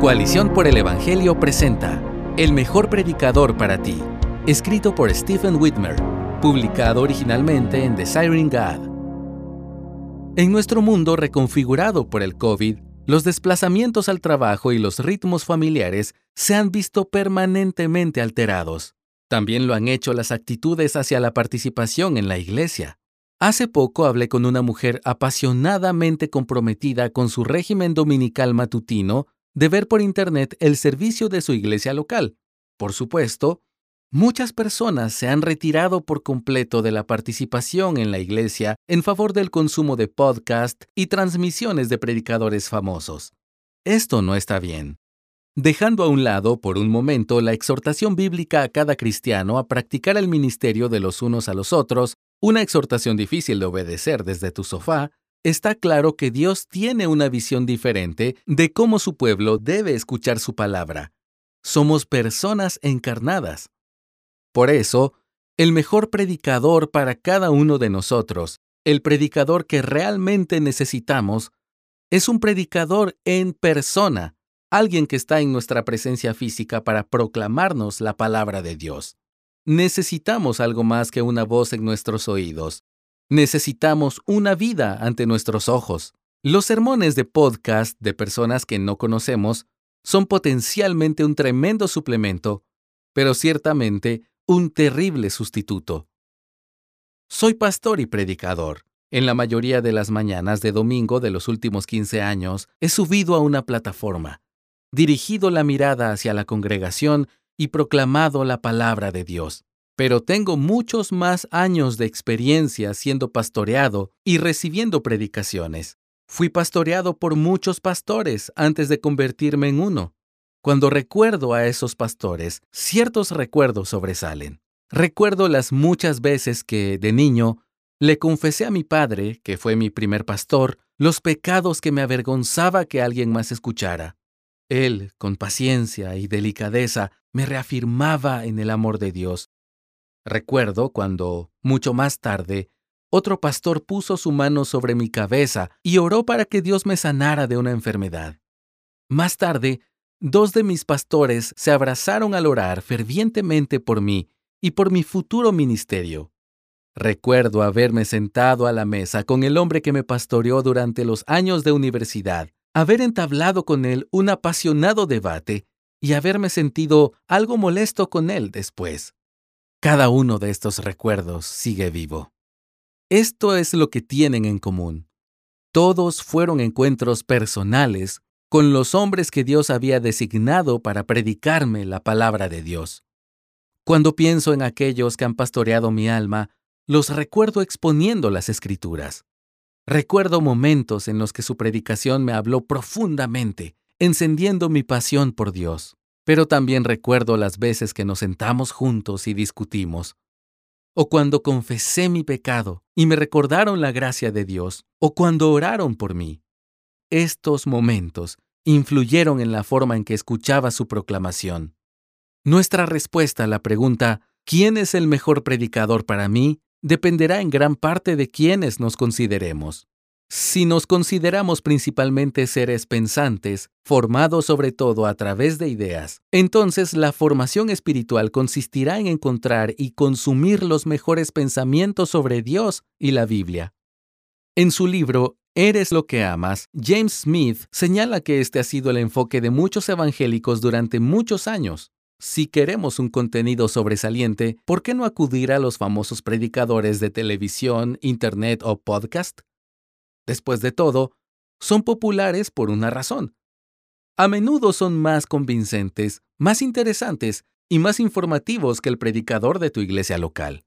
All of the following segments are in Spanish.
Coalición por el Evangelio presenta El mejor predicador para ti, escrito por Stephen Whitmer, publicado originalmente en Desiring God. En nuestro mundo reconfigurado por el COVID, los desplazamientos al trabajo y los ritmos familiares se han visto permanentemente alterados. También lo han hecho las actitudes hacia la participación en la iglesia. Hace poco hablé con una mujer apasionadamente comprometida con su régimen dominical matutino de ver por Internet el servicio de su iglesia local. Por supuesto, muchas personas se han retirado por completo de la participación en la iglesia en favor del consumo de podcast y transmisiones de predicadores famosos. Esto no está bien. Dejando a un lado por un momento la exhortación bíblica a cada cristiano a practicar el ministerio de los unos a los otros, una exhortación difícil de obedecer desde tu sofá, está claro que Dios tiene una visión diferente de cómo su pueblo debe escuchar su palabra. Somos personas encarnadas. Por eso, el mejor predicador para cada uno de nosotros, el predicador que realmente necesitamos, es un predicador en persona, alguien que está en nuestra presencia física para proclamarnos la palabra de Dios. Necesitamos algo más que una voz en nuestros oídos. Necesitamos una vida ante nuestros ojos. Los sermones de podcast de personas que no conocemos son potencialmente un tremendo suplemento, pero ciertamente un terrible sustituto. Soy pastor y predicador. En la mayoría de las mañanas de domingo de los últimos 15 años he subido a una plataforma, dirigido la mirada hacia la congregación y proclamado la palabra de Dios pero tengo muchos más años de experiencia siendo pastoreado y recibiendo predicaciones. Fui pastoreado por muchos pastores antes de convertirme en uno. Cuando recuerdo a esos pastores, ciertos recuerdos sobresalen. Recuerdo las muchas veces que, de niño, le confesé a mi padre, que fue mi primer pastor, los pecados que me avergonzaba que alguien más escuchara. Él, con paciencia y delicadeza, me reafirmaba en el amor de Dios Recuerdo cuando, mucho más tarde, otro pastor puso su mano sobre mi cabeza y oró para que Dios me sanara de una enfermedad. Más tarde, dos de mis pastores se abrazaron al orar fervientemente por mí y por mi futuro ministerio. Recuerdo haberme sentado a la mesa con el hombre que me pastoreó durante los años de universidad, haber entablado con él un apasionado debate y haberme sentido algo molesto con él después. Cada uno de estos recuerdos sigue vivo. Esto es lo que tienen en común. Todos fueron encuentros personales con los hombres que Dios había designado para predicarme la palabra de Dios. Cuando pienso en aquellos que han pastoreado mi alma, los recuerdo exponiendo las escrituras. Recuerdo momentos en los que su predicación me habló profundamente, encendiendo mi pasión por Dios. Pero también recuerdo las veces que nos sentamos juntos y discutimos, o cuando confesé mi pecado y me recordaron la gracia de Dios, o cuando oraron por mí. Estos momentos influyeron en la forma en que escuchaba su proclamación. Nuestra respuesta a la pregunta ¿quién es el mejor predicador para mí? dependerá en gran parte de quiénes nos consideremos. Si nos consideramos principalmente seres pensantes, formados sobre todo a través de ideas, entonces la formación espiritual consistirá en encontrar y consumir los mejores pensamientos sobre Dios y la Biblia. En su libro Eres lo que amas, James Smith señala que este ha sido el enfoque de muchos evangélicos durante muchos años. Si queremos un contenido sobresaliente, ¿por qué no acudir a los famosos predicadores de televisión, internet o podcast? Después de todo, son populares por una razón. A menudo son más convincentes, más interesantes y más informativos que el predicador de tu iglesia local.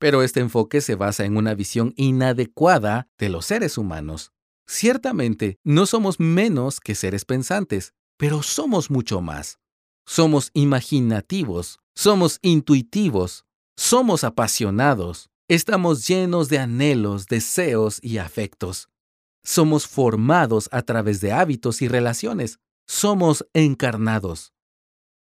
Pero este enfoque se basa en una visión inadecuada de los seres humanos. Ciertamente, no somos menos que seres pensantes, pero somos mucho más. Somos imaginativos, somos intuitivos, somos apasionados, estamos llenos de anhelos, deseos y afectos. Somos formados a través de hábitos y relaciones. Somos encarnados.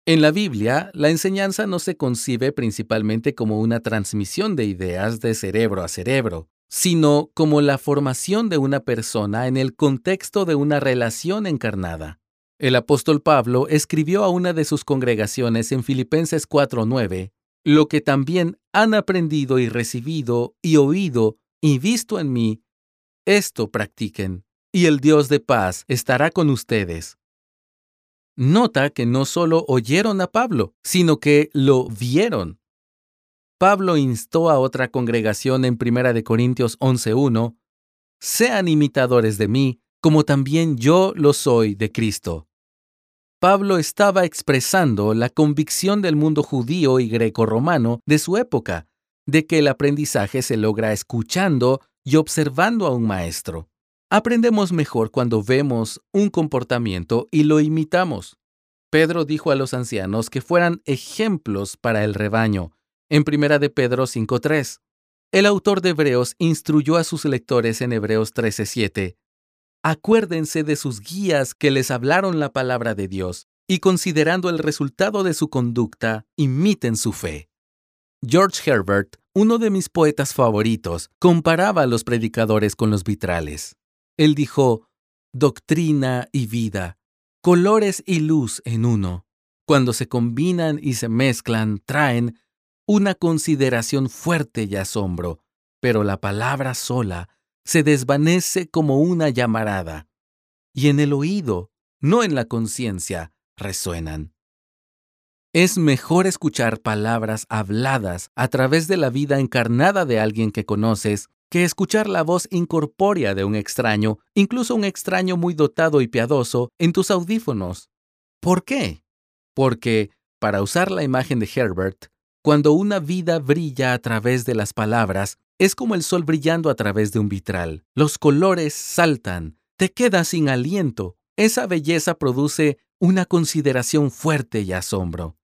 En la Biblia, la enseñanza no se concibe principalmente como una transmisión de ideas de cerebro a cerebro, sino como la formación de una persona en el contexto de una relación encarnada. El apóstol Pablo escribió a una de sus congregaciones en Filipenses 4:9, lo que también han aprendido y recibido y oído y visto en mí, esto practiquen, y el Dios de paz estará con ustedes. Nota que no solo oyeron a Pablo, sino que lo vieron. Pablo instó a otra congregación en 1 Corintios 11:1, sean imitadores de mí, como también yo lo soy de Cristo. Pablo estaba expresando la convicción del mundo judío y greco-romano de su época, de que el aprendizaje se logra escuchando y observando a un maestro. Aprendemos mejor cuando vemos un comportamiento y lo imitamos. Pedro dijo a los ancianos que fueran ejemplos para el rebaño, en 1 de Pedro 5.3. El autor de Hebreos instruyó a sus lectores en Hebreos 13.7. Acuérdense de sus guías que les hablaron la palabra de Dios, y considerando el resultado de su conducta, imiten su fe. George Herbert, uno de mis poetas favoritos, comparaba a los predicadores con los vitrales. Él dijo, doctrina y vida, colores y luz en uno. Cuando se combinan y se mezclan, traen una consideración fuerte y asombro, pero la palabra sola se desvanece como una llamarada, y en el oído, no en la conciencia, resuenan. Es mejor escuchar palabras habladas a través de la vida encarnada de alguien que conoces que escuchar la voz incorpórea de un extraño, incluso un extraño muy dotado y piadoso, en tus audífonos. ¿Por qué? Porque, para usar la imagen de Herbert, cuando una vida brilla a través de las palabras, es como el sol brillando a través de un vitral. Los colores saltan, te quedas sin aliento. Esa belleza produce una consideración fuerte y asombro.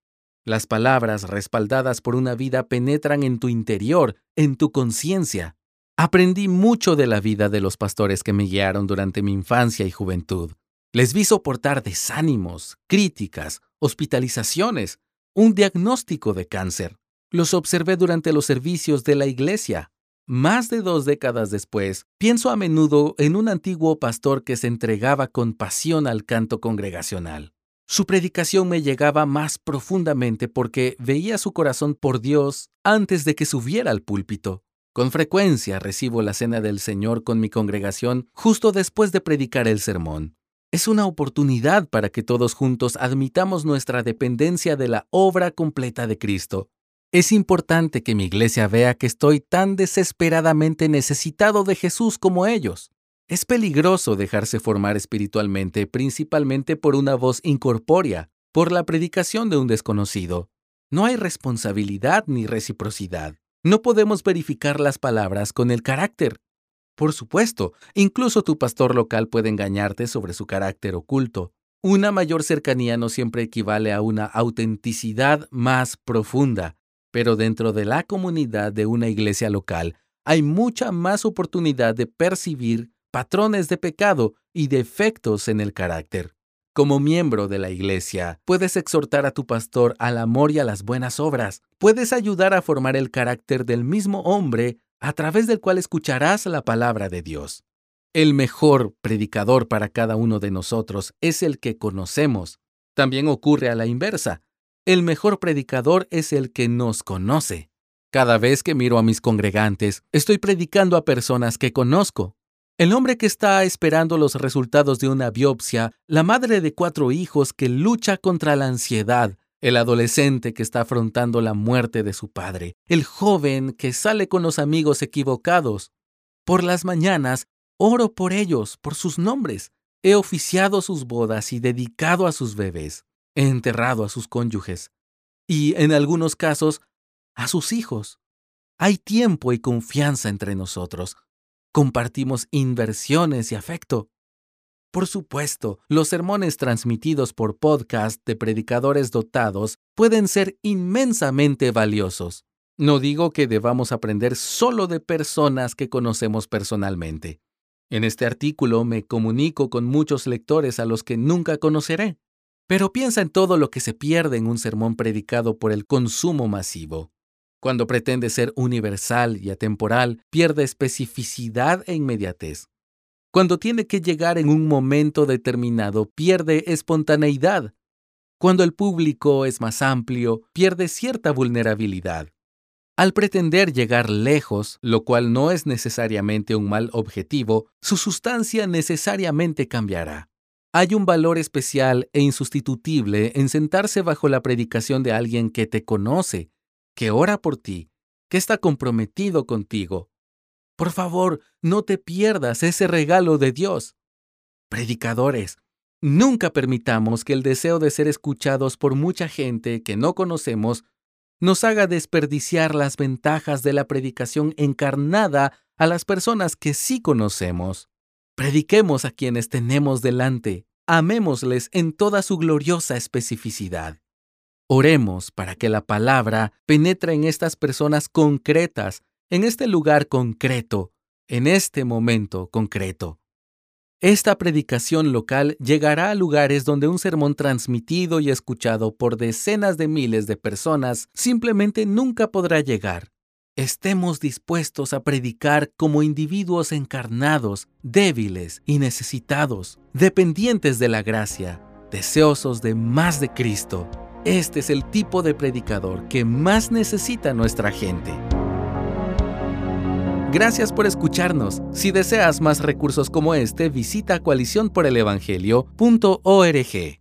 Las palabras respaldadas por una vida penetran en tu interior, en tu conciencia. Aprendí mucho de la vida de los pastores que me guiaron durante mi infancia y juventud. Les vi soportar desánimos, críticas, hospitalizaciones, un diagnóstico de cáncer. Los observé durante los servicios de la iglesia. Más de dos décadas después, pienso a menudo en un antiguo pastor que se entregaba con pasión al canto congregacional. Su predicación me llegaba más profundamente porque veía su corazón por Dios antes de que subiera al púlpito. Con frecuencia recibo la cena del Señor con mi congregación justo después de predicar el sermón. Es una oportunidad para que todos juntos admitamos nuestra dependencia de la obra completa de Cristo es importante que mi iglesia vea que estoy tan desesperadamente necesitado de Jesús como ellos. Es peligroso dejarse formar espiritualmente principalmente por una voz incorpórea, por la predicación de un desconocido. No hay responsabilidad ni reciprocidad. No podemos verificar las palabras con el carácter. Por supuesto, incluso tu pastor local puede engañarte sobre su carácter oculto. Una mayor cercanía no siempre equivale a una autenticidad más profunda. Pero dentro de la comunidad de una iglesia local hay mucha más oportunidad de percibir patrones de pecado y defectos en el carácter. Como miembro de la iglesia, puedes exhortar a tu pastor al amor y a las buenas obras. Puedes ayudar a formar el carácter del mismo hombre a través del cual escucharás la palabra de Dios. El mejor predicador para cada uno de nosotros es el que conocemos. También ocurre a la inversa. El mejor predicador es el que nos conoce. Cada vez que miro a mis congregantes, estoy predicando a personas que conozco. El hombre que está esperando los resultados de una biopsia, la madre de cuatro hijos que lucha contra la ansiedad, el adolescente que está afrontando la muerte de su padre, el joven que sale con los amigos equivocados. Por las mañanas, oro por ellos, por sus nombres. He oficiado sus bodas y dedicado a sus bebés. He enterrado a sus cónyuges y, en algunos casos, a sus hijos. Hay tiempo y confianza entre nosotros. Compartimos inversiones y afecto. Por supuesto, los sermones transmitidos por podcast de predicadores dotados pueden ser inmensamente valiosos. No digo que debamos aprender solo de personas que conocemos personalmente. En este artículo me comunico con muchos lectores a los que nunca conoceré. Pero piensa en todo lo que se pierde en un sermón predicado por el consumo masivo. Cuando pretende ser universal y atemporal, pierde especificidad e inmediatez. Cuando tiene que llegar en un momento determinado, pierde espontaneidad. Cuando el público es más amplio, pierde cierta vulnerabilidad. Al pretender llegar lejos, lo cual no es necesariamente un mal objetivo, su sustancia necesariamente cambiará. Hay un valor especial e insustituible en sentarse bajo la predicación de alguien que te conoce, que ora por ti, que está comprometido contigo, por favor, no te pierdas ese regalo de Dios. Predicadores, nunca permitamos que el deseo de ser escuchados por mucha gente que no conocemos nos haga desperdiciar las ventajas de la predicación encarnada a las personas que sí conocemos. Prediquemos a quienes tenemos delante, amémosles en toda su gloriosa especificidad. Oremos para que la palabra penetre en estas personas concretas en este lugar concreto, en este momento concreto. Esta predicación local llegará a lugares donde un sermón transmitido y escuchado por decenas de miles de personas simplemente nunca podrá llegar. Estemos dispuestos a predicar como individuos encarnados, débiles y necesitados, dependientes de la gracia, deseosos de más de Cristo. Este es el tipo de predicador que más necesita nuestra gente. Gracias por escucharnos. Si deseas más recursos como este, visita coaliciónporelevangelio.org.